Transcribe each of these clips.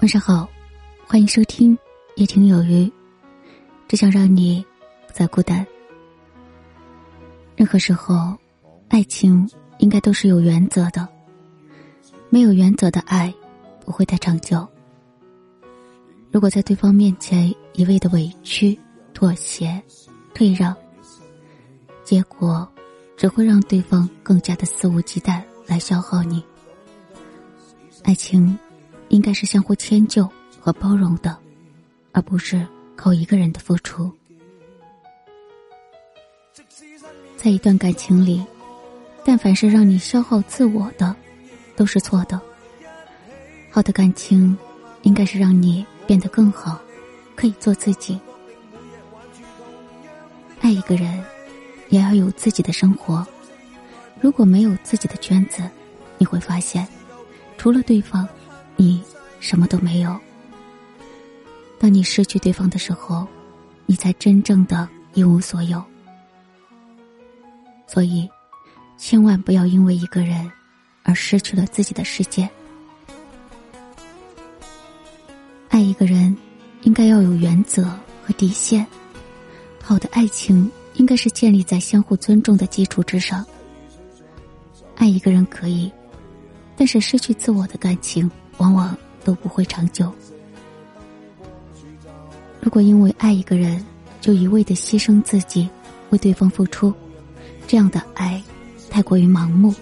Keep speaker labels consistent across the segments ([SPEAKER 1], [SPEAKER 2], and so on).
[SPEAKER 1] 晚上好，欢迎收听夜听有余，只想让你不再孤单。任何时候，爱情应该都是有原则的，没有原则的爱不会太长久。如果在对方面前一味的委屈、妥协、退让，结果只会让对方更加的肆无忌惮来消耗你。爱情。应该是相互迁就和包容的，而不是靠一个人的付出。在一段感情里，但凡是让你消耗自我的，都是错的。好的感情，应该是让你变得更好，可以做自己。爱一个人，也要有自己的生活。如果没有自己的圈子，你会发现，除了对方。你什么都没有。当你失去对方的时候，你才真正的一无所有。所以，千万不要因为一个人而失去了自己的世界。爱一个人，应该要有原则和底线。好的爱情应该是建立在相互尊重的基础之上。爱一个人可以，但是失去自我的感情。往往都不会长久。如果因为爱一个人就一味的牺牲自己，为对方付出，这样的爱太过于盲目，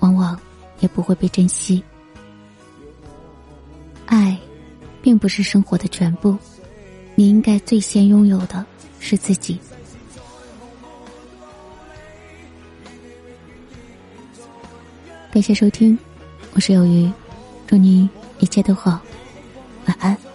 [SPEAKER 1] 往往也不会被珍惜。爱，并不是生活的全部，你应该最先拥有的是自己。感谢收听，我是有鱼。祝你一切都好，晚安。